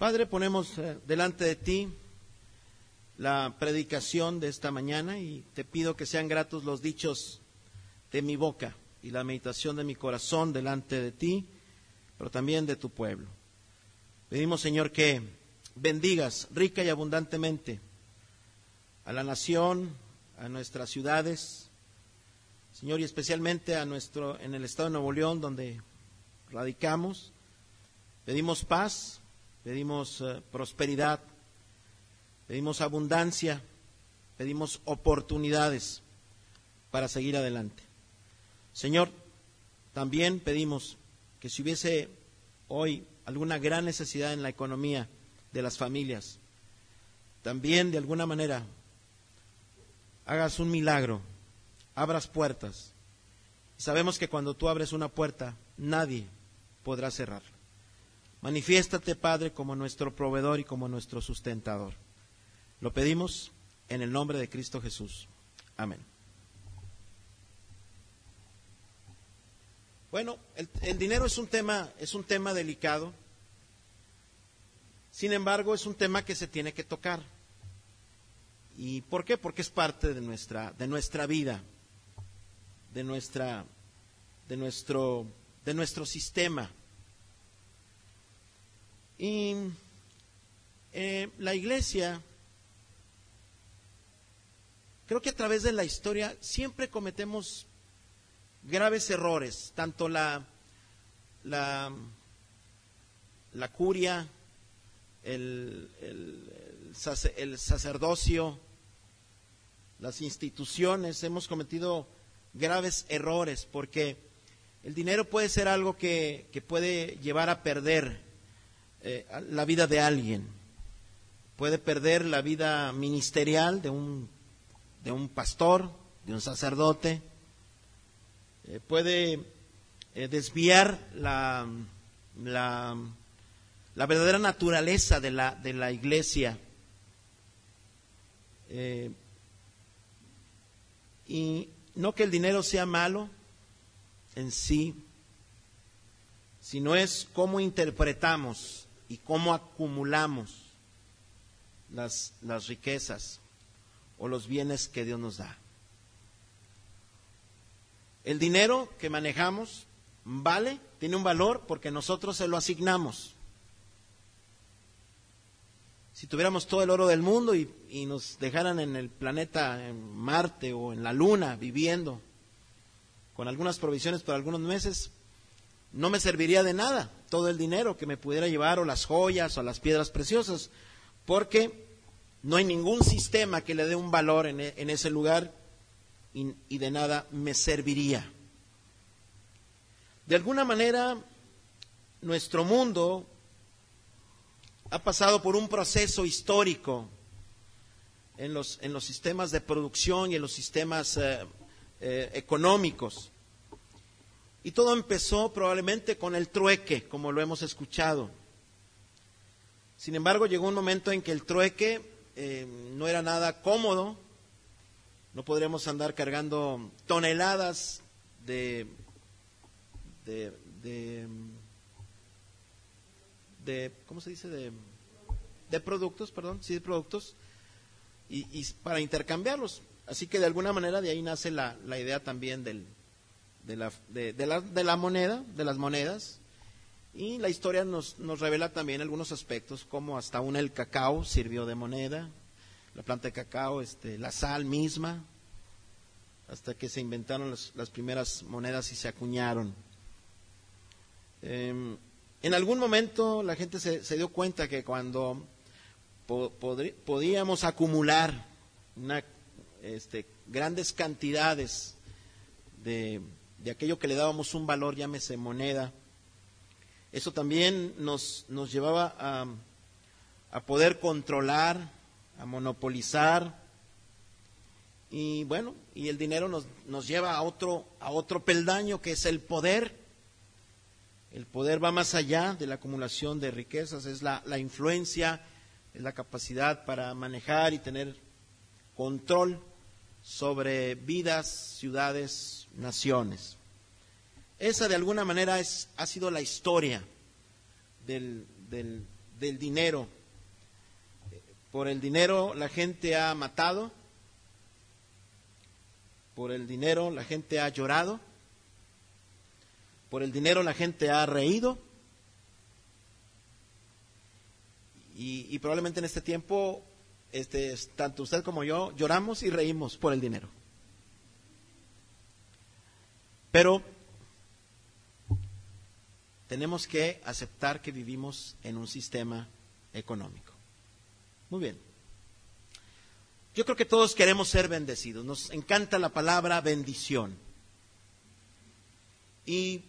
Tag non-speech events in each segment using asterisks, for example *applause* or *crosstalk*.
Padre, ponemos eh, delante de ti la predicación de esta mañana y te pido que sean gratos los dichos de mi boca y la meditación de mi corazón delante de ti, pero también de tu pueblo. Pedimos, Señor, que bendigas rica y abundantemente a la nación, a nuestras ciudades, Señor, y especialmente a nuestro en el estado de Nuevo León donde radicamos. Pedimos paz, pedimos eh, prosperidad, pedimos abundancia, pedimos oportunidades para seguir adelante. Señor, también pedimos que si hubiese hoy alguna gran necesidad en la economía de las familias, también de alguna manera hagas un milagro, abras puertas. Sabemos que cuando tú abres una puerta, nadie podrá cerrarla. Manifiéstate, Padre, como nuestro proveedor y como nuestro sustentador. Lo pedimos en el nombre de Cristo Jesús. Amén. Bueno, el, dinero es un tema, es un tema delicado. Sin embargo, es un tema que se tiene que tocar. ¿Y por qué? Porque es parte de nuestra, de nuestra vida, de nuestra, de nuestro, de nuestro sistema. Y eh, la iglesia, creo que a través de la historia siempre cometemos graves errores, tanto la, la, curia, el, el, el, sacerdocio, las instituciones, hemos cometido graves errores porque el dinero puede ser algo que, que puede llevar a perder eh, la vida de alguien, puede perder la vida ministerial de un, de un pastor, de un sacerdote, eh, puede eh, desviar la, la, la, verdadera naturaleza de la, de la iglesia. y no que el dinero sea malo en sí, sino es cómo interpretamos y cómo acumulamos las, las riquezas o los bienes que Dios nos da. El dinero que manejamos vale, tiene un valor porque nosotros se lo asignamos. Si tuviéramos todo el oro del mundo y, y, nos dejaran en el planeta, en Marte o en la Luna, viviendo, con algunas provisiones por algunos meses, no me serviría de nada todo el dinero que me pudiera llevar o las joyas o las piedras preciosas, porque no hay ningún sistema que le dé un valor en, e, ese lugar y, de nada me serviría. De alguna manera, nuestro mundo ha pasado por un proceso histórico en los, en los sistemas de producción y en los sistemas eh, eh, económicos. Y todo empezó probablemente con el trueque, como lo hemos escuchado. Sin embargo, llegó un momento en que el trueque eh, no era nada cómodo, no podríamos andar cargando toneladas de, de, ¿cómo se dice? De, de productos, perdón, sí, de productos, y, y, para intercambiarlos. Así que de alguna manera de ahí nace la, la idea también del, de la, de, la, de la moneda, de las monedas. Y la historia nos, nos revela también algunos aspectos, como hasta aún el cacao sirvió de moneda, la planta de cacao, este, la sal misma, hasta que se inventaron las, las primeras monedas y se acuñaron. Em, en algún momento la gente se, se dio cuenta que cuando podíamos acumular una, este, grandes cantidades de, de aquello que le dábamos un valor, llámese moneda. Eso también nos, nos llevaba a, a poder controlar, a monopolizar. Y bueno, y el dinero nos, nos lleva a otro, a otro peldaño que es el poder. El poder va más allá de la acumulación de riquezas, es la, la influencia, es la capacidad para manejar y tener control sobre vidas, ciudades, naciones. Esa de alguna manera es, ha sido la historia del, del, del dinero. Por el dinero la gente ha matado, por el dinero la gente ha llorado, por el dinero la gente ha reído y, probablemente en este tiempo este, tanto usted como yo lloramos y reímos por el dinero. Pero tenemos que aceptar que vivimos en un sistema económico. Muy bien. Yo creo que todos queremos ser bendecidos. Nos encanta la palabra bendición. Y,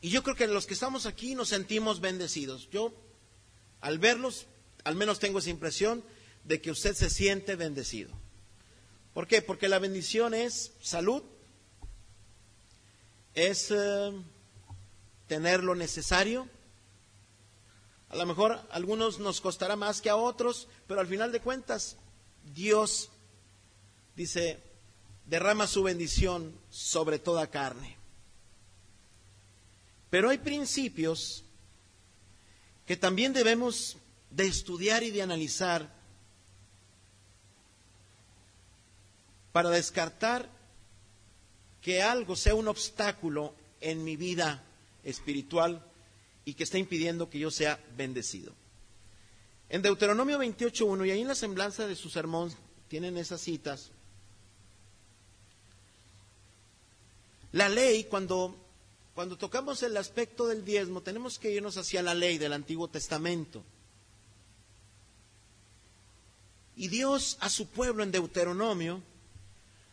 y, yo creo que los que estamos aquí nos sentimos bendecidos. Yo, al verlos, al menos tengo esa impresión de que usted se siente bendecido. ¿Por qué? Porque la bendición es salud, es eh, tener lo necesario. A lo mejor a algunos nos costará más que a otros, pero al final de cuentas Dios dice, derrama su bendición sobre toda carne. Pero hay principios que también debemos de estudiar y de analizar para descartar que algo sea un obstáculo en mi vida espiritual y que esté impidiendo que yo sea bendecido. En Deuteronomio 28.1, y ahí en la semblanza de su sermón tienen esas citas, la ley, cuando, cuando tocamos el aspecto del diezmo, tenemos que irnos hacia la ley del Antiguo Testamento. Y Dios a su pueblo en Deuteronomio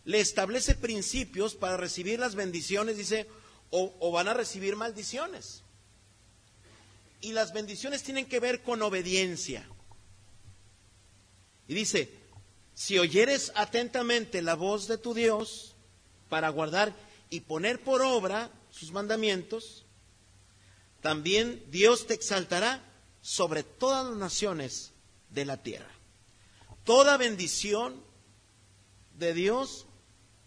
le establece principios para recibir las bendiciones, dice, o, van a recibir maldiciones. Y las bendiciones tienen que ver con obediencia. Y dice, si oyeres atentamente la voz de tu Dios para guardar y poner por obra sus mandamientos, también Dios te exaltará sobre todas las naciones de la tierra. Toda bendición de Dios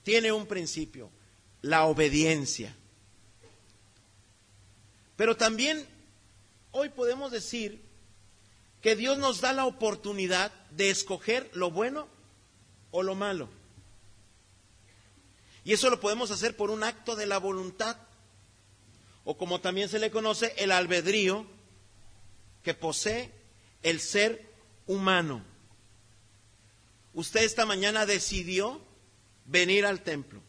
tiene un principio, la obediencia. Pero también hoy podemos decir que Dios nos da la oportunidad de escoger lo bueno o lo malo. Y eso lo podemos hacer por un acto de la voluntad, o como también se le conoce, el albedrío que posee el ser humano. Usted esta mañana decidió venir al templo.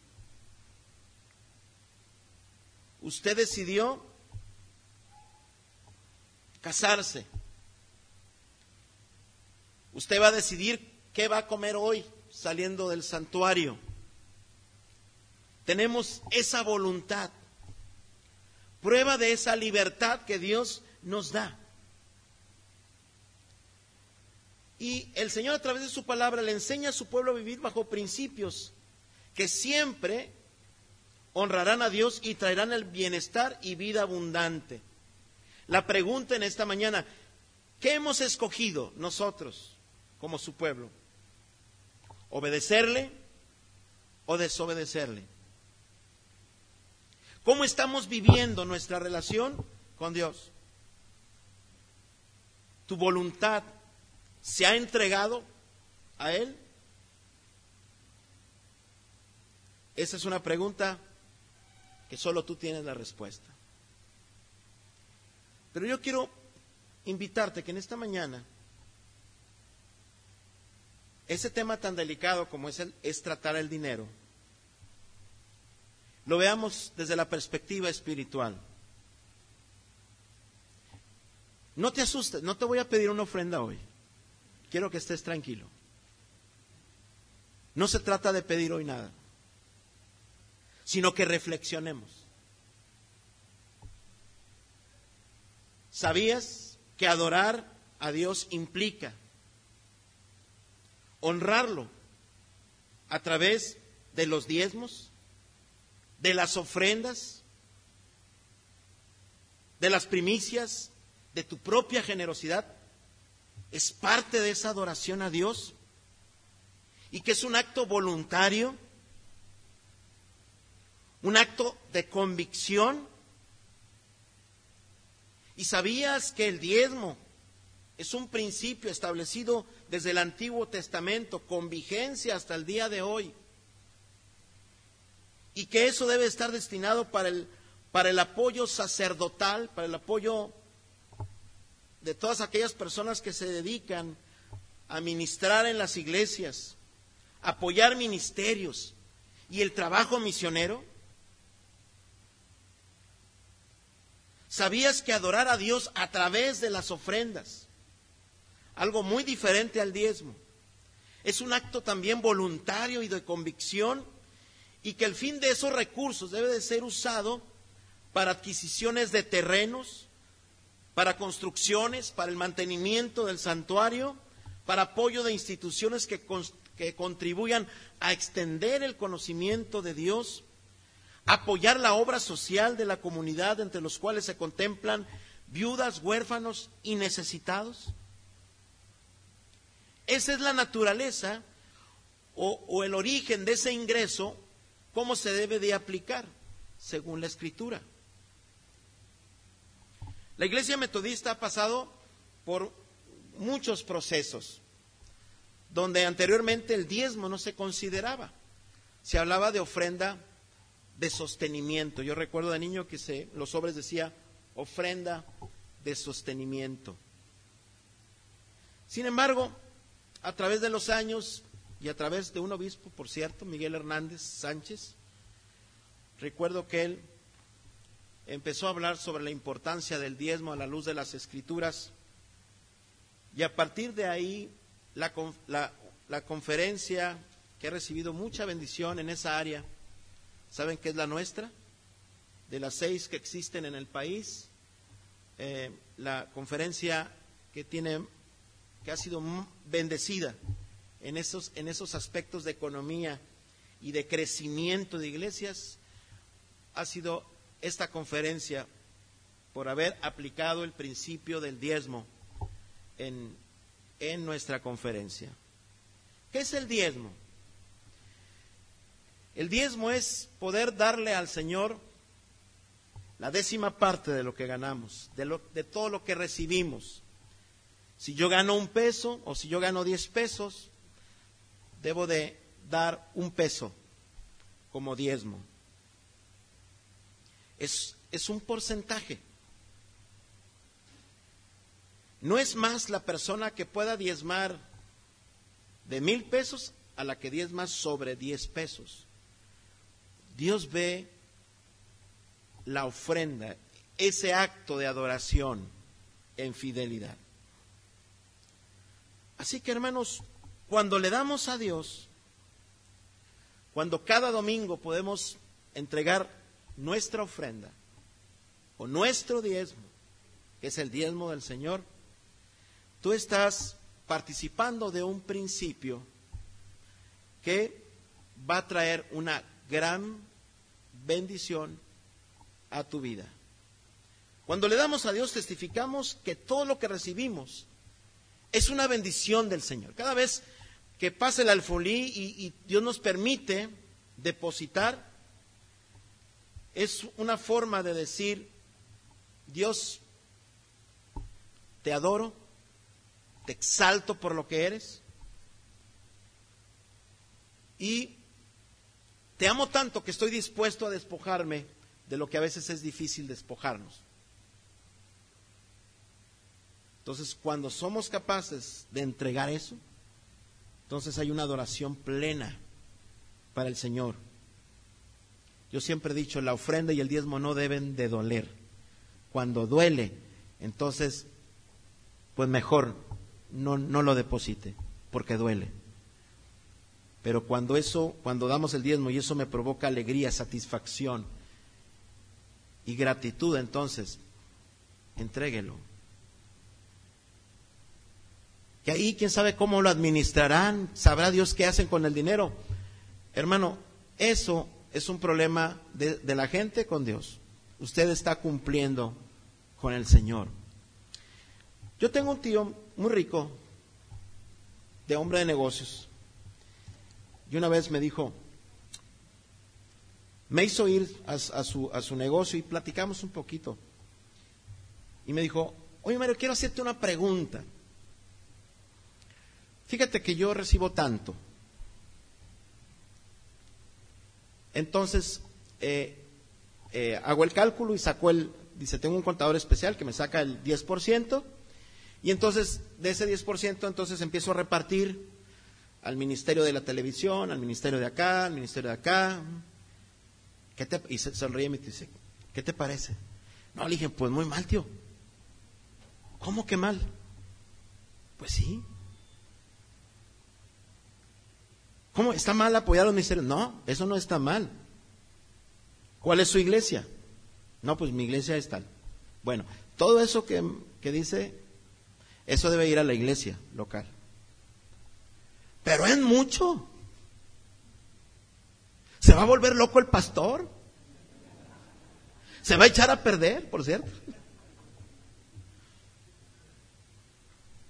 Usted decidió casarse. Usted va a decidir qué va a comer hoy saliendo del santuario. Tenemos esa voluntad, prueba de esa libertad que Dios nos da. Y el Señor a través de su palabra le enseña a su pueblo a vivir bajo principios que siempre honrarán a Dios y traerán el bienestar y vida abundante. La pregunta en esta mañana, ¿qué hemos escogido nosotros como su pueblo? ¿Obedecerle o desobedecerle? ¿Cómo estamos viviendo nuestra relación con Dios? ¿Tu voluntad se ha entregado a Él? Esa es una pregunta que solo tú tienes la respuesta. Pero yo quiero invitarte que en esta mañana ese tema tan delicado como es, el, es tratar el dinero, lo veamos desde la perspectiva espiritual. No te asustes, no te voy a pedir una ofrenda hoy. Quiero que estés tranquilo. No se trata de pedir hoy nada, sino que reflexionemos. ¿Sabías que adorar a Dios implica honrarlo a través de los diezmos, de las ofrendas, de las primicias, de tu propia generosidad? Es parte de esa adoración a Dios y que es un acto voluntario, un acto de convicción ¿Y sabías que el diezmo Es un principio establecido desde el Antiguo Testamento, con vigencia hasta el día de hoy. Y que eso debe estar destinado para el, para el apoyo sacerdotal, para el apoyo de todas aquellas personas que se dedican a ministrar en las iglesias, apoyar ministerios y el trabajo misionero. ¿Sabías que adorar a Dios a través de las ofrendas, algo muy diferente al diezmo, es un acto también voluntario y de convicción y que el fin de esos recursos debe de ser usado para adquisiciones de terrenos, para construcciones, para el mantenimiento del santuario, para apoyo de instituciones que, que contribuyan a extender el conocimiento de Dios, apoyar la obra social de la comunidad entre los cuales se contemplan viudas, huérfanos y necesitados. Esa es la naturaleza o, el origen de ese ingreso, cómo se debe de aplicar, según la escritura. La iglesia metodista ha pasado por muchos procesos, donde anteriormente el diezmo no se consideraba. Se hablaba de ofrenda de sostenimiento. Yo recuerdo de niño que se, los sobres decía ofrenda de sostenimiento. Sin embargo, a través de los años y a través de un obispo, por cierto, Miguel Hernández Sánchez, recuerdo que él empezó a hablar sobre la importancia del diezmo a la luz de las escrituras y a partir de ahí la, la, conferencia que ha recibido mucha bendición en esa área, ¿saben qué es la nuestra? De las seis que existen en el país, eh, la conferencia que tiene, que ha sido bendecida en esos, en esos aspectos de economía y de crecimiento de iglesias, ha sido esta conferencia por haber aplicado el principio del diezmo en, en nuestra conferencia. ¿Qué es el diezmo? El diezmo es poder darle al Señor la décima parte de lo que ganamos, de, lo, de todo lo que recibimos. Si yo gano un peso o si yo gano diez pesos, debo de dar un peso como diezmo es, es un porcentaje. No es más la persona que pueda diezmar de mil pesos a la que diezma sobre diez pesos. Dios ve la ofrenda, ese acto de adoración en fidelidad. Así que hermanos, cuando le damos a Dios, cuando cada domingo podemos entregar nuestra ofrenda o nuestro diezmo, que es el diezmo del Señor, tú estás participando de un principio que va a traer una gran bendición a tu vida. Cuando le damos a Dios, testificamos que todo lo que recibimos es una bendición del Señor. Cada vez que pasa el alfolí y, Dios nos permite depositar, es una forma de decir, Dios, te adoro, te exalto por lo que eres y te amo tanto que estoy dispuesto a despojarme de lo que a veces es difícil despojarnos. Entonces, cuando somos capaces de entregar eso, entonces hay una adoración plena para el Señor. Yo siempre he dicho, la ofrenda y el diezmo no deben de doler. Cuando duele, entonces, pues mejor no, no lo deposite, porque duele. Pero cuando eso, cuando damos el diezmo y eso me provoca alegría, satisfacción y gratitud, entonces, entréguelo. Que ahí, quién sabe cómo lo administrarán, sabrá Dios qué hacen con el dinero. Hermano, eso es un problema de, la gente con Dios. Usted está cumpliendo con el Señor. Yo tengo un tío muy rico, de hombre de negocios, y una vez me dijo, me hizo ir a, su, a su negocio y platicamos un poquito. Y me dijo, oye Mario, quiero hacerte una pregunta. fíjate que yo recibo tanto. Entonces, eh, eh, hago el cálculo y saco el, dice, tengo un contador especial que me saca el 10%, y entonces de ese 10% entonces empiezo a repartir al ministerio de la televisión, al ministerio de acá, al ministerio de acá. ¿Qué te, y se sonríe y me dice, ¿qué te parece? No, le dije, pues muy mal, tío. ¿Cómo que mal? Pues sí. ¿Cómo? ¿Está mal apoyar a los ministerios? No, eso no está mal. ¿Cuál es su iglesia? No, pues mi iglesia es tal. Bueno, todo eso que, que dice, eso debe ir a la iglesia local. Pero es mucho. ¿Se va a volver loco el pastor? ¿Se va a echar a perder, por cierto?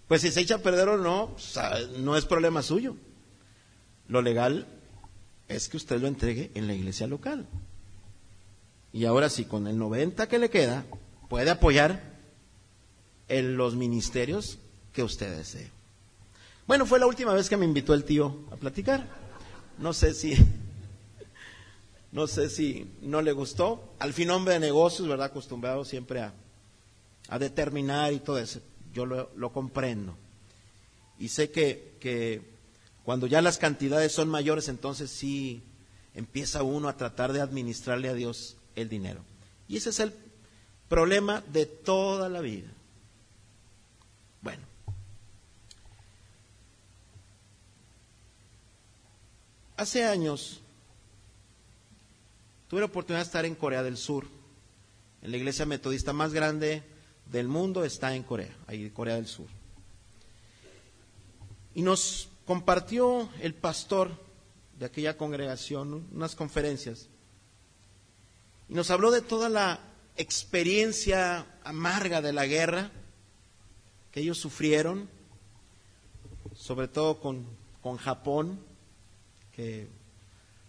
Pues si se echa a perder o no, no es problema suyo. Lo legal es que usted lo entregue en la iglesia local. Y ahora sí, con el 90 que le queda, puede apoyar en los ministerios que usted desee. Bueno, fue la última vez que me invitó el tío a platicar. No sé si, *laughs* no sé si no le gustó. Al fin hombre de negocios, ¿verdad? Acostumbrado siempre a, a determinar y todo eso yo lo, comprendo. Y sé que, que cuando ya las cantidades son mayores, entonces sí empieza uno a tratar de administrarle a Dios el dinero. Y ese es el problema de toda la vida. Bueno. Hace años tuve la oportunidad de estar en Corea del Sur, en la iglesia metodista más grande del mundo está en Corea, ahí Corea del Sur. Y nos compartió el pastor de aquella congregación unas conferencias y nos habló de toda la experiencia amarga de la guerra que ellos sufrieron, sobre todo con, con Japón,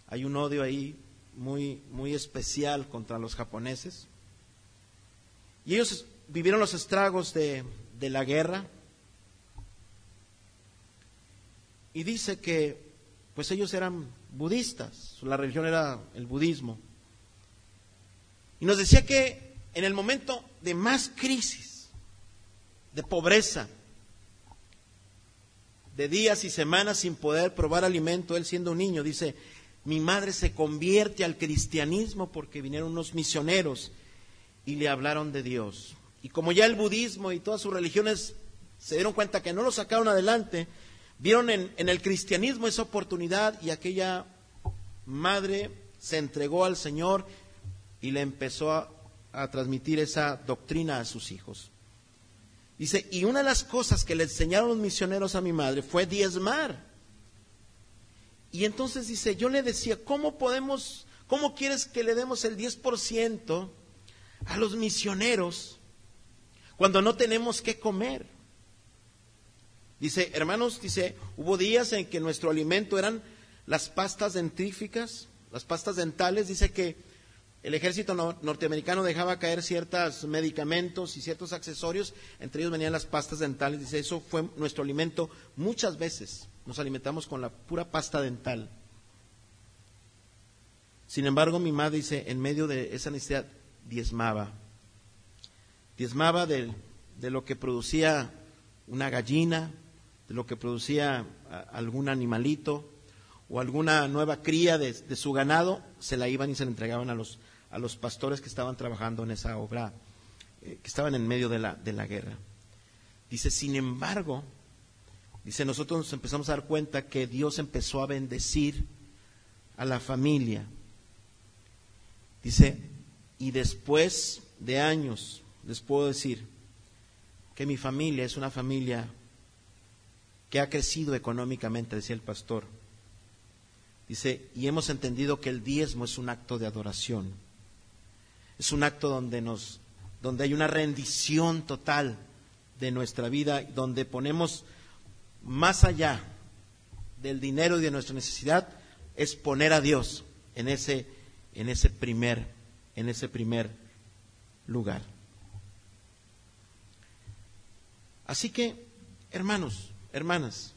hay un odio ahí muy, muy especial contra los japoneses. Y ellos vivieron los estragos de, de la guerra. Y dice que pues ellos eran budistas, la religión era el budismo. Y nos decía que en el momento de más crisis, de pobreza, de días y semanas sin poder probar alimento, él siendo un niño, dice, mi madre se convierte al cristianismo porque vinieron unos misioneros y le hablaron de Dios. Y como ya el budismo y todas sus religiones se dieron cuenta que no lo sacaron adelante, vieron en, el cristianismo esa oportunidad y aquella madre se entregó al Señor y le empezó a, a transmitir esa doctrina a sus hijos. Dice, y una de las cosas que le enseñaron los misioneros a mi madre fue diezmar. Y entonces dice, yo le decía, ¿cómo podemos, cómo quieres que le demos el 10% a los misioneros cuando no tenemos que comer. Dice, hermanos, dice, hubo días en que nuestro alimento eran las pastas dentíficas, las pastas dentales. Dice que el ejército norteamericano dejaba caer ciertos medicamentos y ciertos accesorios, entre ellos venían las pastas dentales. Dice, eso fue nuestro alimento muchas veces. Nos alimentamos con la pura pasta dental. Sin embargo, mi madre dice, en medio de esa necesidad, diezmaba diezmaba de, de lo que producía una gallina, de lo que producía algún animalito o alguna nueva cría de, su ganado, se la iban y se la entregaban a los, a los pastores que estaban trabajando en esa obra, eh, que estaban en medio de la, de la guerra. Dice, sin embargo, dice, nosotros nos empezamos a dar cuenta que Dios empezó a bendecir a la familia. Dice, y después de años, les puedo decir que mi familia es una familia que ha crecido económicamente, decía el pastor. Dice, y hemos entendido que el diezmo es un acto de adoración. Es un acto donde, nos, donde hay una rendición total de nuestra vida, donde ponemos más allá del dinero y de nuestra necesidad, es poner a Dios en ese, en ese, primer, en ese primer lugar. Así que, hermanos, hermanas,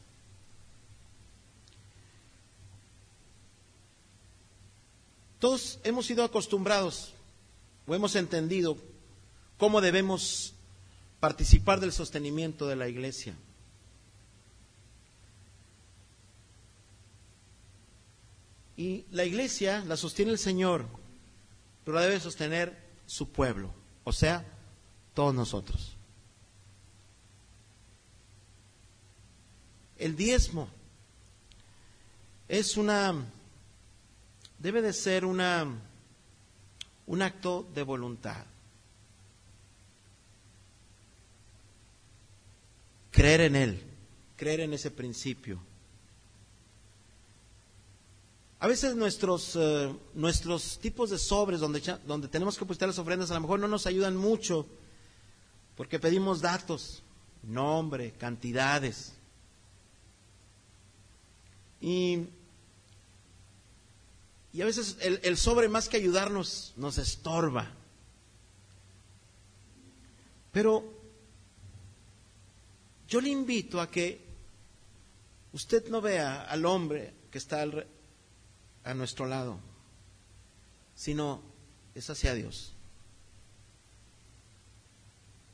todos hemos sido acostumbrados o hemos entendido cómo debemos participar del sostenimiento de la iglesia. Y la iglesia la sostiene el Señor, pero la debe sostener su pueblo, o sea, todos nosotros. El diezmo es una, debe de ser una, un acto de voluntad. Creer en Él, creer en ese principio. A veces nuestros, eh, nuestros tipos de sobres donde, donde tenemos que depositar las ofrendas a lo mejor no nos ayudan mucho porque pedimos datos, nombre, cantidades. Y, y a veces el, sobre más que ayudarnos nos estorba. Pero yo le invito a que usted no vea al hombre que está a nuestro lado, sino es hacia Dios.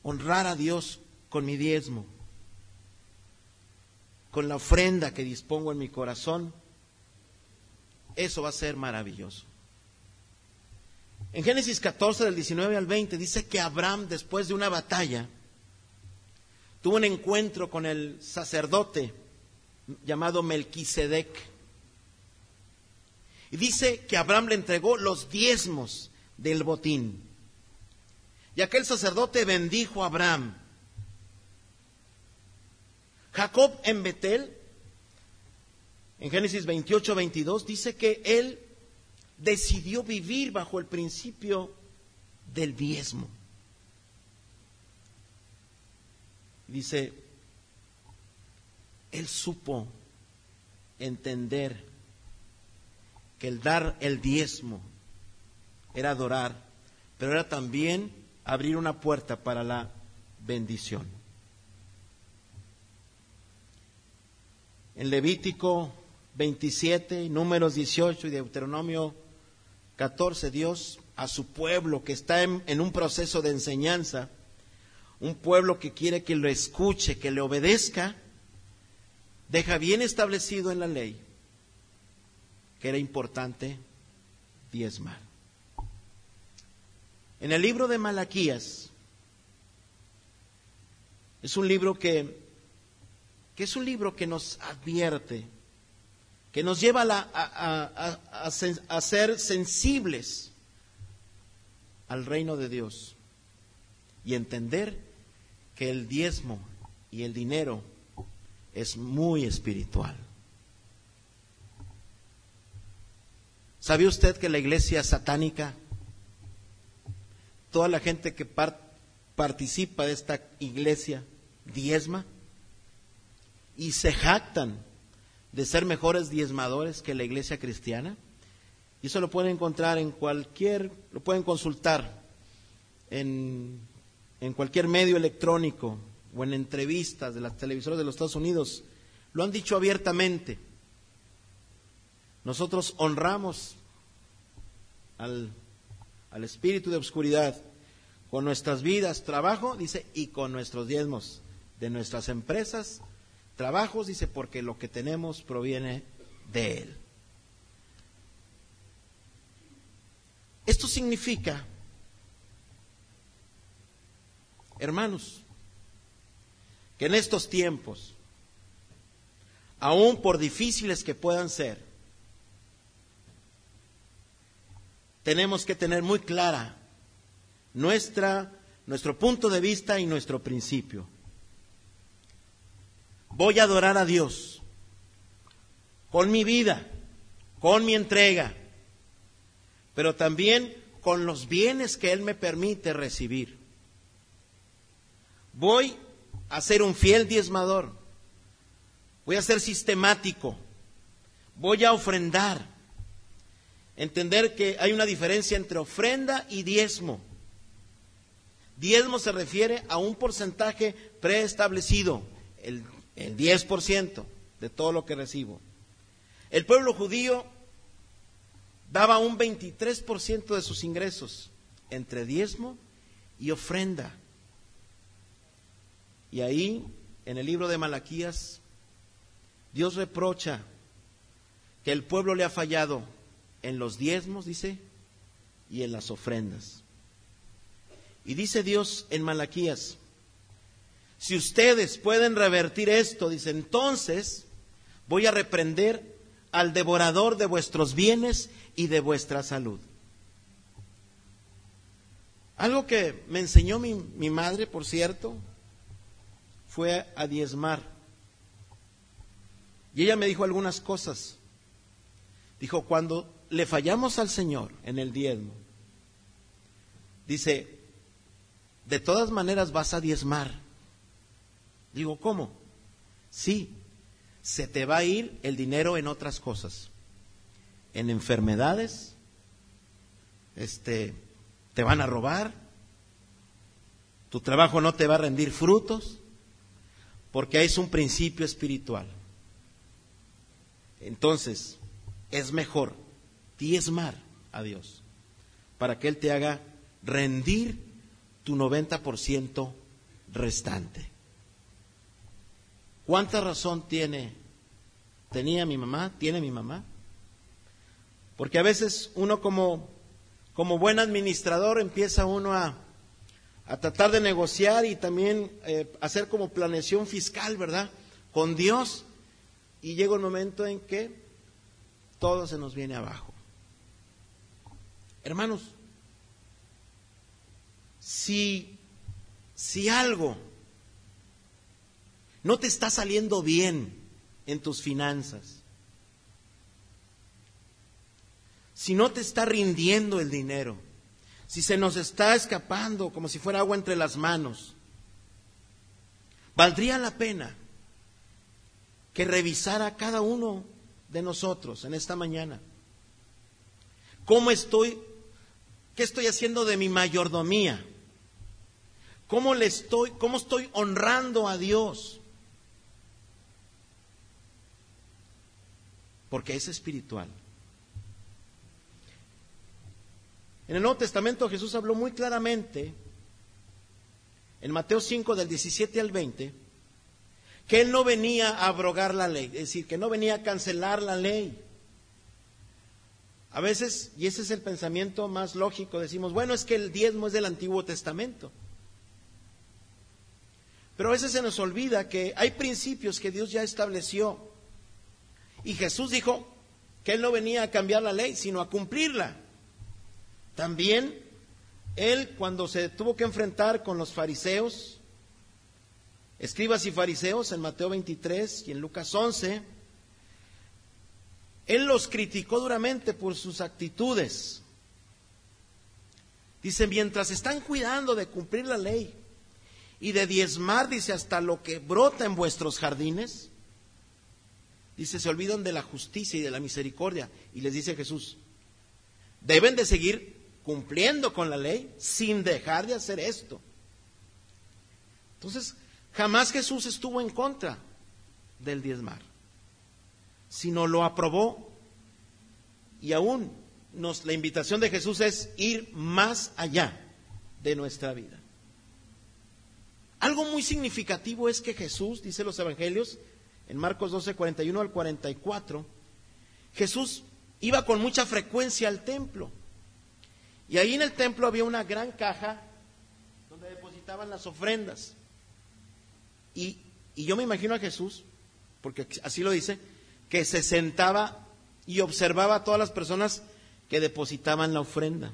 Honrar a Dios con mi diezmo, con la ofrenda que dispongo en mi corazón, eso va a ser maravilloso. En Génesis 14, del 19 al 20, dice que Abraham, después de una batalla, tuvo un encuentro con el sacerdote llamado Melquisedec. Y dice que Abraham le entregó los diezmos del botín. Y aquel sacerdote bendijo a Abraham. Jacob en Betel, en Génesis 28, 22, dice que él decidió vivir bajo el principio del diezmo. Dice, él supo entender que el dar el diezmo era adorar, pero era también abrir una puerta para la bendición. En Levítico 27, Números 18 y Deuteronomio 14, Dios a su pueblo que está en, un proceso de enseñanza, un pueblo que quiere que lo escuche, que le obedezca, deja bien establecido en la ley que era importante diezmar. En el libro de Malaquías, es un libro que, que es un libro que nos advierte, que nos lleva a, ser sensibles al reino de Dios y entender que el diezmo y el dinero es muy espiritual. ¿Sabe usted que la iglesia satánica, toda la gente que participa de esta iglesia, diezma y se jactan de ser mejores diezmadores que la iglesia cristiana? Y eso lo pueden encontrar en cualquier, lo pueden consultar en, en cualquier medio electrónico o en entrevistas de las televisoras de los Estados Unidos. Lo han dicho abiertamente. Nosotros honramos al, al espíritu de obscuridad con nuestras vidas, trabajo, dice, y con nuestros diezmos de nuestras empresas, trabajos, dice, porque lo que tenemos proviene de Él. Esto significa, hermanos, que en estos tiempos, aun por difíciles que puedan ser, tenemos que tener muy clara nuestra, nuestro punto de vista y nuestro principio. Voy a adorar a Dios con mi vida, con mi entrega, pero también con los bienes que Él me permite recibir. Voy a ser un fiel diezmador, voy a ser sistemático, voy a ofrendar, entender que hay una diferencia entre ofrenda y diezmo. Diezmo se refiere a un porcentaje preestablecido, el, el 10% de todo lo que recibo. El pueblo judío daba un 23% de sus ingresos entre diezmo y ofrenda. Y ahí, en el libro de Malaquías, Dios reprocha que el pueblo le ha fallado en los diezmos, dice, y en las ofrendas. Y dice Dios en Malaquías, si ustedes pueden revertir esto, dice, entonces voy a reprender al devorador de vuestros bienes y de vuestra salud. Algo que me enseñó mi, mi madre, por cierto, fue a diezmar. Y ella me dijo algunas cosas. Dijo, cuando le fallamos al Señor en el diezmo, dice, de todas maneras vas a diezmar. Digo, ¿cómo? Sí, se te va a ir el dinero en otras cosas, en enfermedades, este, te van a robar, tu trabajo no te va a rendir frutos, porque es un principio espiritual. Entonces, es mejor diezmar a Dios para que Él te haga rendir tu 90% restante. ¿Cuánta razón tiene, tenía mi mamá, tiene mi mamá? Porque a veces uno como, como buen administrador empieza uno a, a tratar de negociar y también eh, hacer como planeación fiscal, ¿verdad? Con Dios y llega un momento en que todo se nos viene abajo. Hermanos, si, si algo no te está saliendo bien en tus finanzas, si no te está rindiendo el dinero, si se nos está escapando como si fuera agua entre las manos, valdría la pena que revisara cada uno de nosotros en esta mañana. ¿Cómo estoy? ¿Qué estoy haciendo de mi mayordomía? ¿Cómo le estoy, cómo estoy honrando a Dios? Porque es espiritual. En el Nuevo Testamento Jesús habló muy claramente, en Mateo 5 del 17 al 20, que él no venía a abrogar la ley, es decir, que no venía a cancelar la ley. A veces, y ese es el pensamiento más lógico, decimos, bueno, es que el diezmo es del Antiguo Testamento. Pero a veces se nos olvida que hay principios que Dios ya estableció. Y Jesús dijo que Él no venía a cambiar la ley, sino a cumplirla. También Él, cuando se tuvo que enfrentar con los fariseos, escribas y fariseos en Mateo 23 y en Lucas 11, él los criticó duramente por sus actitudes. Dice, mientras están cuidando de cumplir la ley y de diezmar, dice, hasta lo que brota en vuestros jardines, dice, se olvidan de la justicia y de la misericordia. Y les dice Jesús, deben de seguir cumpliendo con la ley sin dejar de hacer esto. Entonces, Jamás Jesús estuvo en contra del diezmar, sino lo aprobó. Y aún nos, la invitación de Jesús es ir más allá de nuestra vida. Algo muy significativo es que Jesús, dice los evangelios, en Marcos 12, 41 al 44, Jesús iba con mucha frecuencia al templo. Y ahí en el templo había una gran caja donde depositaban las ofrendas. Y, yo me imagino a Jesús, porque así lo dice, que se sentaba y observaba a todas las personas que depositaban la ofrenda.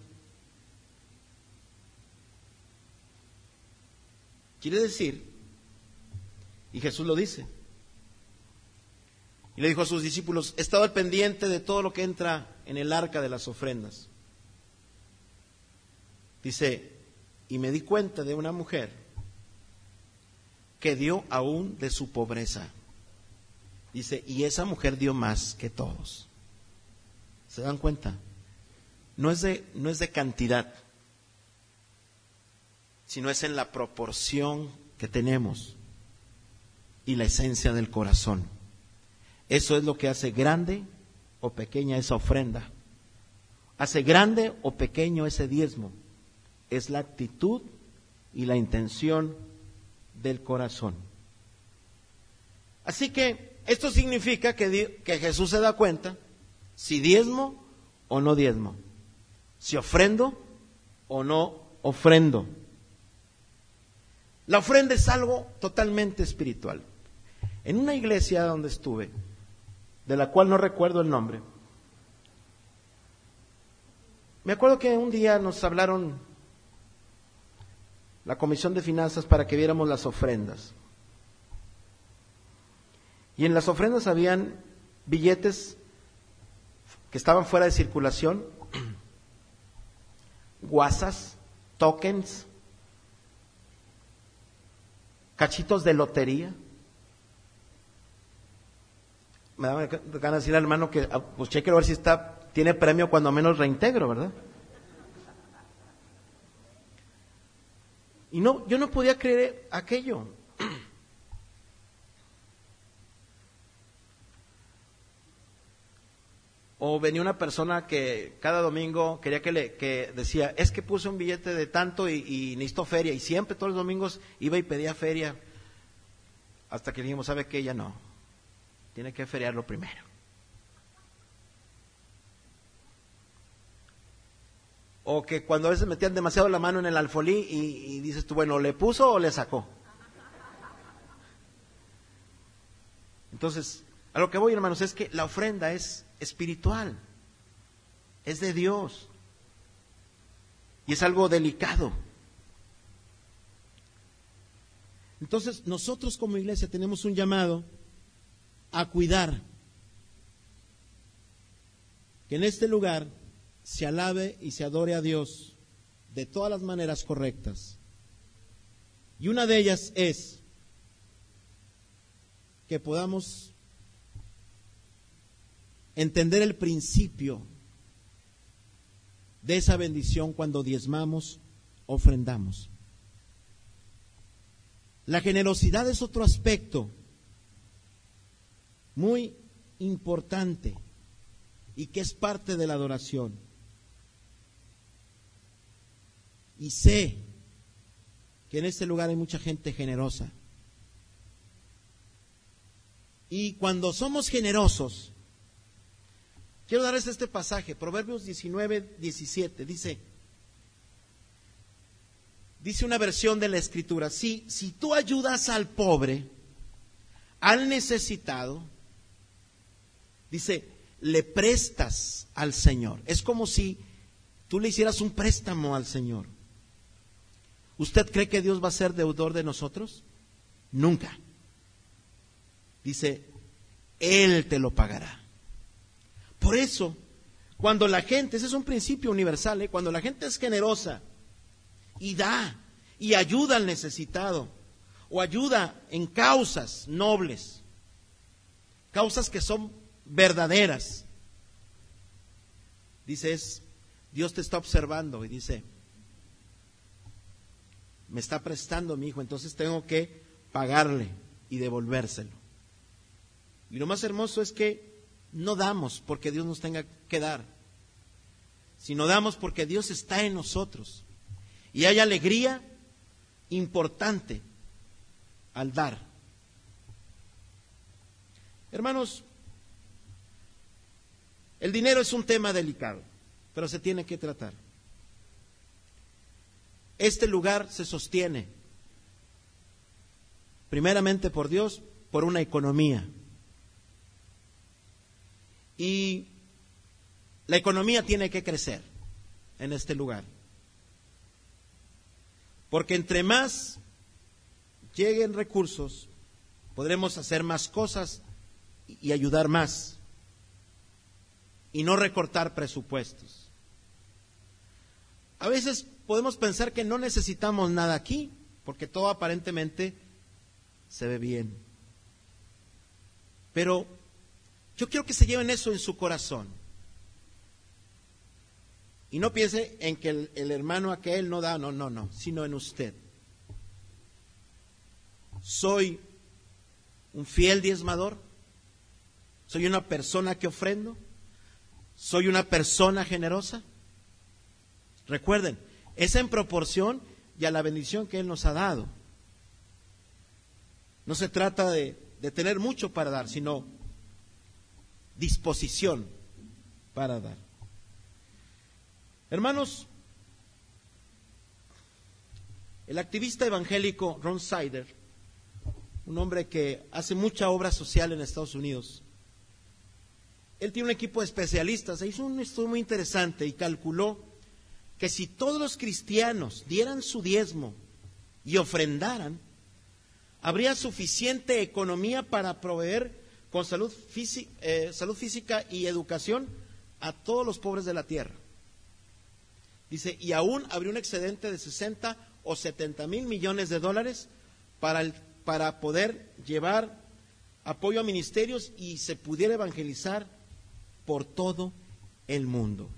Quiere decir, y Jesús lo dice, y le dijo a sus discípulos, he estado al pendiente de todo lo que entra en el arca de las ofrendas. Dice, y me di cuenta de una mujer que dio aún de su pobreza. Dice, y esa mujer dio más que todos. ¿Se dan cuenta? No es de, no es de cantidad, sino es en la proporción que tenemos y la esencia del corazón. Eso es lo que hace grande o pequeña esa ofrenda hace grande o pequeño ese diezmo. Es la actitud y la intención del corazón. Así que esto significa que, que Jesús se da cuenta si diezmo o no diezmo, si ofrendo o no ofrendo. La ofrenda es algo totalmente espiritual. En una iglesia donde estuve, de la cual no recuerdo el nombre, me acuerdo que un día nos hablaron la Comisión de Finanzas para que viéramos las ofrendas. Y en las ofrendas habían billetes que estaban fuera de circulación, *clears throat* guasas, tokens, cachitos de lotería. Me da ganas de decir al hermano que, ah, pues cheque a ver si está tiene premio cuando menos reintegro, ¿verdad? Y no, yo no podía creer aquello. *clears throat* O venía una persona que cada domingo quería que le que decía, es que puse un billete de tanto y, y necesito feria. Y siempre todos los domingos iba y pedía feria. Hasta que dijimos, ¿sabe qué? Ya no. Tiene que feriarlo primero. o que cuando a veces metían demasiado la mano en el alfolí y, dices tú, bueno, ¿le puso o le sacó? Entonces, a lo que voy, hermanos, es que la ofrenda es espiritual, es de Dios y es algo delicado. Entonces, nosotros como iglesia tenemos un llamado a cuidar que en este lugar se alabe y se adore a Dios de todas las maneras correctas. Y una de ellas es que podamos entender el principio de esa bendición cuando diezmamos, ofrendamos. La generosidad es otro aspecto muy importante y que es parte de la adoración. Y sé que en este lugar hay mucha gente generosa. Y cuando somos generosos, quiero darles este pasaje, Proverbios 19, 17, dice, dice una versión de la escritura, si, si tú ayudas al pobre, al necesitado, dice, le prestas al Señor. Es como si tú le hicieras un préstamo al Señor. ¿Usted cree que Dios va a ser deudor de nosotros? Nunca. Dice, Él te lo pagará. Por eso, cuando la gente, ese es un principio universal, ¿eh? cuando la gente es generosa y da y ayuda al necesitado o ayuda en causas nobles, causas que son verdaderas, dice, es, Dios te está observando y dice, me está prestando mi hijo, entonces tengo que pagarle y devolvérselo. Y lo más hermoso es que no damos porque Dios nos tenga que dar, sino damos porque Dios está en nosotros. Y hay alegría importante al dar. Hermanos, el dinero es un tema delicado, pero se tiene que tratar. Este lugar se sostiene primeramente por Dios, por una economía. Y la economía tiene que crecer en este lugar. Porque entre más lleguen recursos, podremos hacer más cosas y ayudar más. Y no recortar presupuestos. A veces podemos pensar que no necesitamos nada aquí, porque todo aparentemente se ve bien. Pero yo quiero que se lleven eso en su corazón. Y no piense en que el, el, hermano aquel no da, no, no, no, sino en usted. Soy un fiel diezmador, soy una persona que ofrendo, ¿Soy una persona generosa? Recuerden, es en proporción y a la bendición que Él nos ha dado. No se trata de, de tener mucho para dar, sino disposición para dar. Hermanos, el activista evangélico Ron Sider, un hombre que hace mucha obra social en Estados Unidos, él tiene un equipo de especialistas, hizo un estudio muy interesante y calculó que si todos los cristianos dieran su diezmo y ofrendaran, habría suficiente economía para proveer con salud, eh, salud física y educación a todos los pobres de la tierra. Dice, y aún habría un excedente de 60 o 70 mil millones de dólares para, para poder llevar apoyo a ministerios y se pudiera evangelizar por todo el mundo.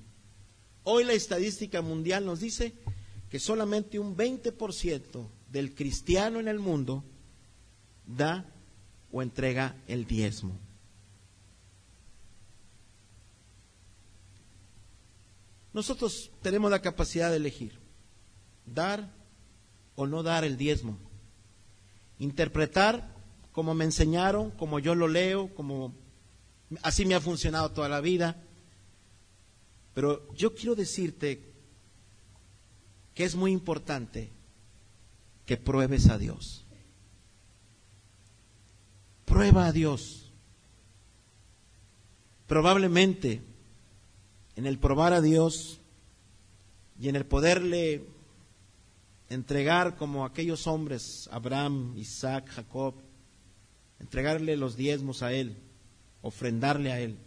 Hoy la estadística mundial nos dice que solamente un 20% del cristiano en el mundo da o entrega el diezmo. Nosotros tenemos la capacidad de elegir dar o no dar el diezmo. Interpretar como me enseñaron, como yo lo leo, como así me ha funcionado toda la vida. Pero yo quiero decirte que es muy importante que pruebes a Dios. Prueba a Dios. Probablemente en el probar a Dios y en el poderle entregar como aquellos hombres, Abraham, Isaac, Jacob, entregarle los diezmos a Él, ofrendarle a Él,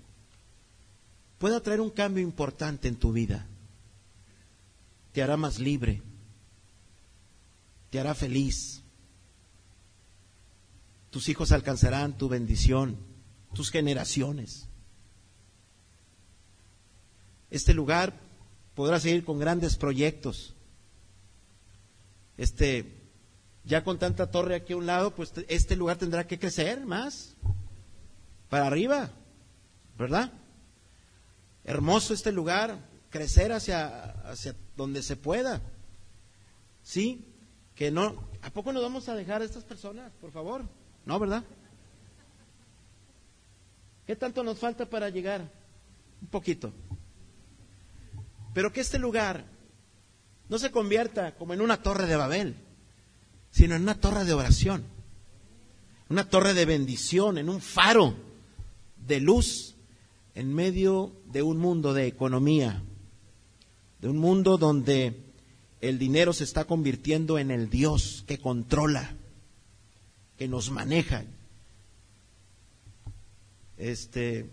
pueda traer un cambio importante en tu vida. Te hará más libre, te hará feliz. Tus hijos alcanzarán tu bendición, tus generaciones. Este lugar podrá seguir con grandes proyectos este, ya con tanta torre aquí a un lado, pues este lugar tendrá que crecer más para arriba, ¿verdad? Hermoso este lugar, crecer hacia, hacia donde se pueda. ¿Sí? Que no, ¿a poco nos vamos a dejar a estas personas, por favor? No, ¿verdad? ¿Qué tanto nos falta para llegar? Un poquito. Pero que este lugar no se convierta como en una torre de Babel, sino en una torre de oración, una torre de bendición, en un faro de luz en medio de un mundo de economía, de un mundo donde el dinero se está convirtiendo en el Dios que controla, que nos maneja. Este,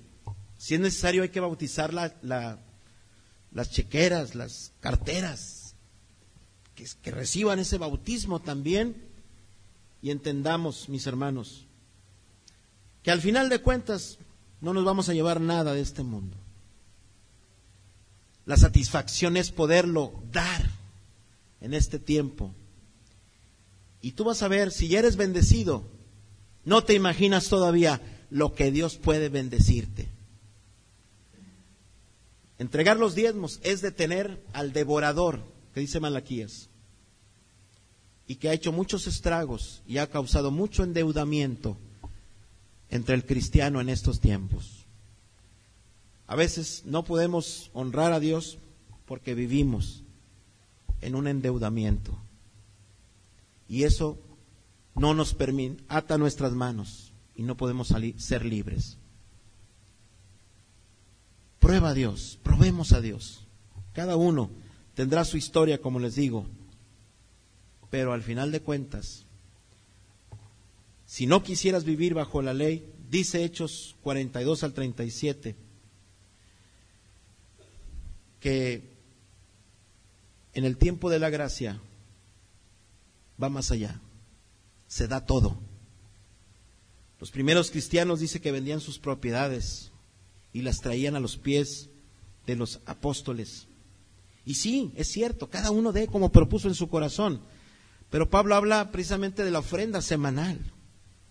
si es necesario hay que bautizar las chequeras, las carteras, que, reciban ese bautismo también y entendamos, mis hermanos, que al final de cuentas no nos vamos a llevar nada de este mundo. La satisfacción es poderlo dar en este tiempo. Y tú vas a ver, si ya eres bendecido, no te imaginas todavía lo que Dios puede bendecirte. Entregar los diezmos es detener al devorador, que dice Malaquías y que ha hecho muchos estragos y ha causado mucho endeudamiento entre el cristiano en estos tiempos. A veces no podemos honrar a Dios porque vivimos en un endeudamiento. Y eso no nos permite, ata nuestras manos y no podemos salir, ser libres. Prueba a Dios, probemos a Dios. Cada uno tendrá su historia, como les digo, pero al final de cuentas, si no quisieras vivir bajo la ley, dice Hechos 42 al 37, que en el tiempo de la gracia va más allá, se da todo. Los primeros cristianos dice que vendían sus propiedades y las traían a los pies de los apóstoles. Y sí, es cierto, cada uno de como propuso en su corazón. Pero Pablo habla precisamente de la ofrenda semanal.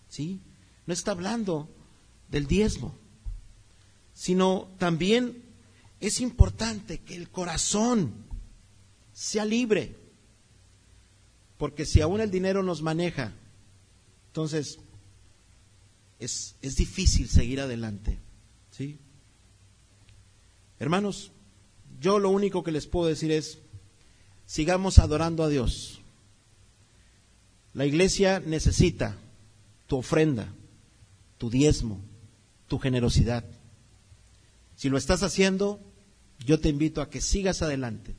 ¿Sí? No está hablando del diezmo, sino también es importante que el corazón sea libre. Porque si aún el dinero nos maneja, entonces es, es difícil seguir adelante. ¿sí? Hermanos, yo lo único que les puedo decir es, sigamos adorando a Dios. La iglesia necesita tu ofrenda, tu diezmo, tu generosidad. Si lo estás haciendo, yo te invito a que sigas adelante.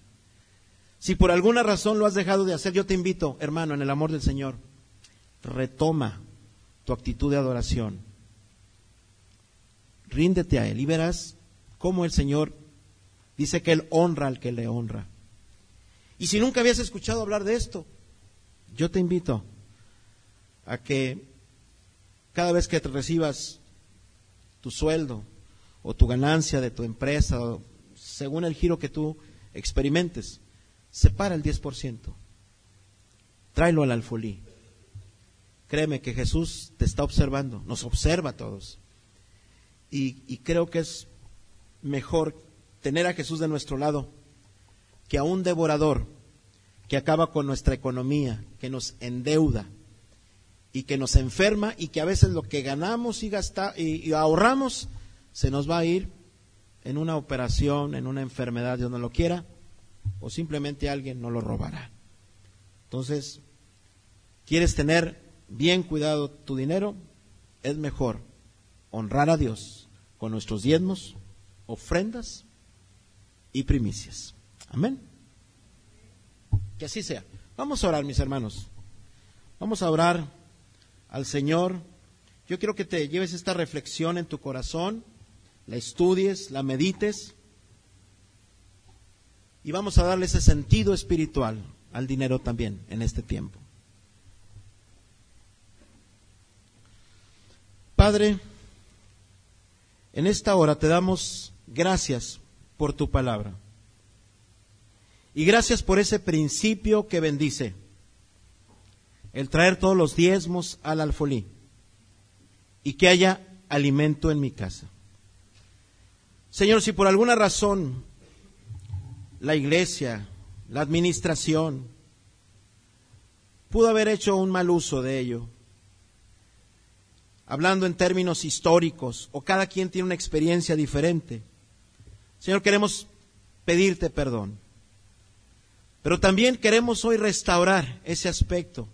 Si por alguna razón lo has dejado de hacer, yo te invito, hermano, en el amor del Señor, retoma tu actitud de adoración. Ríndete a Él y verás cómo el Señor dice que Él honra al que le honra. Y si nunca habías escuchado hablar de esto, yo te invito a que cada vez que te recibas tu sueldo o tu ganancia de tu empresa, según el giro que tú experimentes, separa el 10%. Tráelo al alfolí. Créeme que Jesús te está observando, nos observa a todos. Y, y creo que es mejor tener a Jesús de nuestro lado que a un devorador que acaba con nuestra economía, que nos endeuda y que nos enferma y que a veces lo que ganamos y, gasta, y, ahorramos se nos va a ir en una operación, en una enfermedad, Dios no lo quiera, o simplemente alguien no lo robará. Entonces, ¿quieres tener bien cuidado tu dinero? Es mejor honrar a Dios con nuestros diezmos, ofrendas y primicias. Amén. Que así sea. Vamos a orar, mis hermanos. Vamos a orar al Señor. Yo quiero que te lleves esta reflexión en tu corazón, la estudies, la medites y vamos a darle ese sentido espiritual al dinero también en este tiempo. Padre, en esta hora te damos gracias por tu palabra. Y gracias por ese principio que bendice el traer todos los diezmos al alfolí y que haya alimento en mi casa. Señor, si por alguna razón la iglesia, la administración, pudo haber hecho un mal uso de ello, hablando en términos históricos, o cada quien tiene una experiencia diferente. Señor, queremos pedirte perdón. Pero también queremos hoy restaurar ese aspecto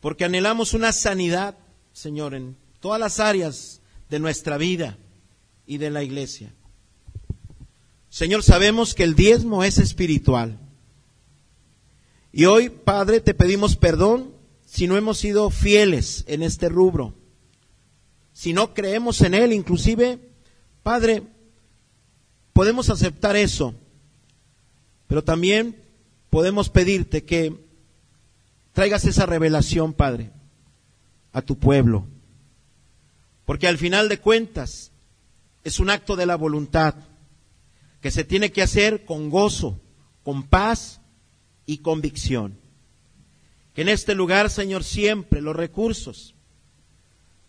porque anhelamos una sanidad, Señor, en todas las áreas de nuestra vida y de la iglesia. Señor, sabemos que el diezmo es espiritual. Y hoy, Padre, te pedimos perdón si no hemos sido fieles en este rubro. Si no creemos en Él, inclusive, Padre, podemos aceptar eso. Pero también podemos pedirte que traigas esa revelación, Padre, a tu pueblo. Porque al final de cuentas es un acto de la voluntad que se tiene que hacer con gozo, con paz y convicción. Que en este lugar, Señor, siempre los recursos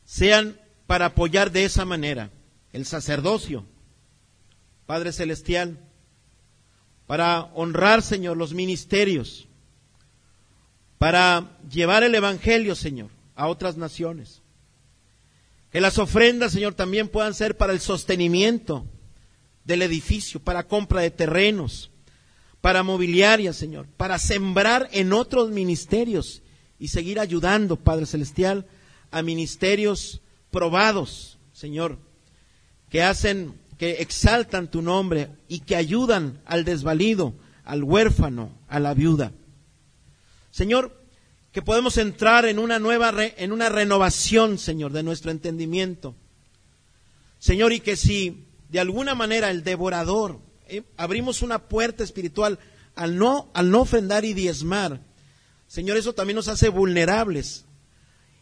sean para apoyar de esa manera el sacerdocio, Padre Celestial, para honrar, Señor, los ministerios, para llevar el Evangelio, Señor, a otras naciones. Que las ofrendas, Señor, también puedan ser para el sostenimiento del edificio, para compra de terrenos, para mobiliaria, Señor, para sembrar en otros ministerios y seguir ayudando, Padre Celestial, a ministerios probados, Señor, que hacen, que exaltan tu nombre y que ayudan al desvalido, al huérfano, a la viuda. Señor, que podemos entrar en una nueva, en una renovación, Señor, de nuestro entendimiento. Señor, y que si de alguna manera el devorador, eh, abrimos una puerta espiritual al no, al no y diezmar, Señor, eso también nos hace vulnerables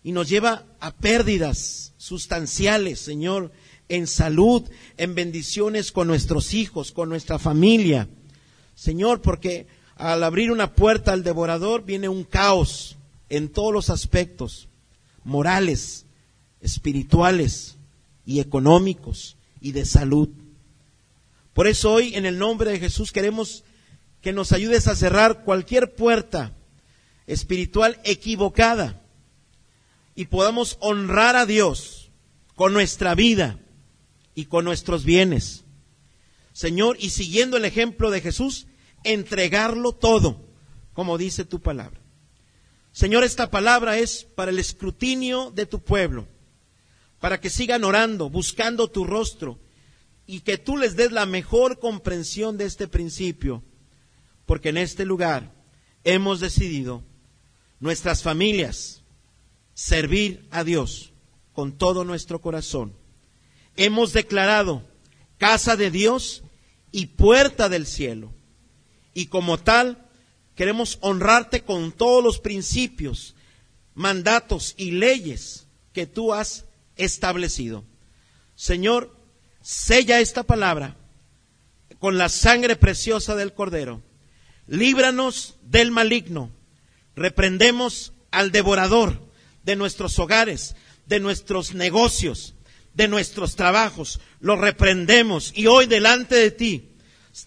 y nos lleva a pérdidas sustanciales, Señor, en salud, en bendiciones con nuestros hijos, con nuestra familia. Señor, porque al abrir una puerta al devorador viene un caos en todos los aspectos, morales, espirituales y económicos y de salud. Por eso hoy, en el nombre de Jesús, queremos que nos ayudes a cerrar cualquier puerta espiritual equivocada y podamos honrar a Dios con nuestra vida y con nuestros bienes. Señor, y siguiendo el ejemplo de Jesús, entregarlo todo, como dice tu palabra. Señor, esta palabra es para el escrutinio de tu pueblo, para que sigan orando, buscando tu rostro, y que tú les des la mejor comprensión de este principio, porque en este lugar hemos decidido nuestras familias servir a Dios con todo nuestro corazón. Hemos declarado casa de Dios y puerta del cielo. Y como tal, queremos honrarte con todos los principios, mandatos y leyes que tú has establecido. Señor, sella esta palabra con la sangre preciosa del Cordero. Líbranos del maligno. Reprendemos al devorador de nuestros hogares, de nuestros negocios, de nuestros trabajos. Lo reprendemos y hoy delante de ti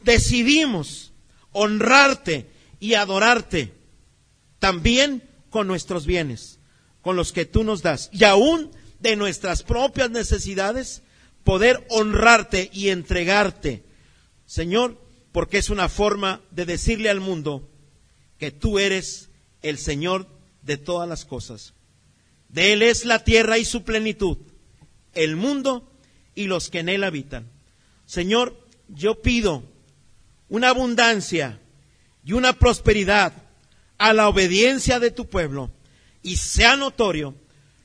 decidimos honrarte y adorarte también con nuestros bienes, con los que tú nos das. Y aún de nuestras propias necesidades, poder honrarte y entregarte. Señor, porque es una forma de decirle al mundo que tú eres el Señor de todas las cosas. De Él es la tierra y su plenitud, el mundo y los que en Él habitan. Señor, yo pido una abundancia y una prosperidad a la obediencia de tu pueblo y sea notorio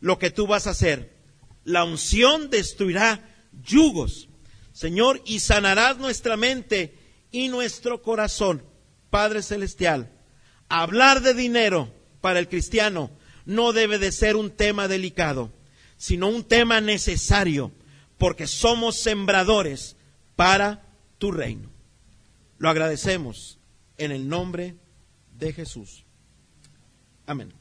lo que tú vas a hacer. La unción destruirá yugos, Señor, y sanarás nuestra mente y nuestro corazón. Padre Celestial, hablar de dinero para el cristiano no debe de ser un tema delicado, sino un tema necesario, porque somos sembradores para tu reino. Lo agradecemos en el nombre de Jesús. Amén.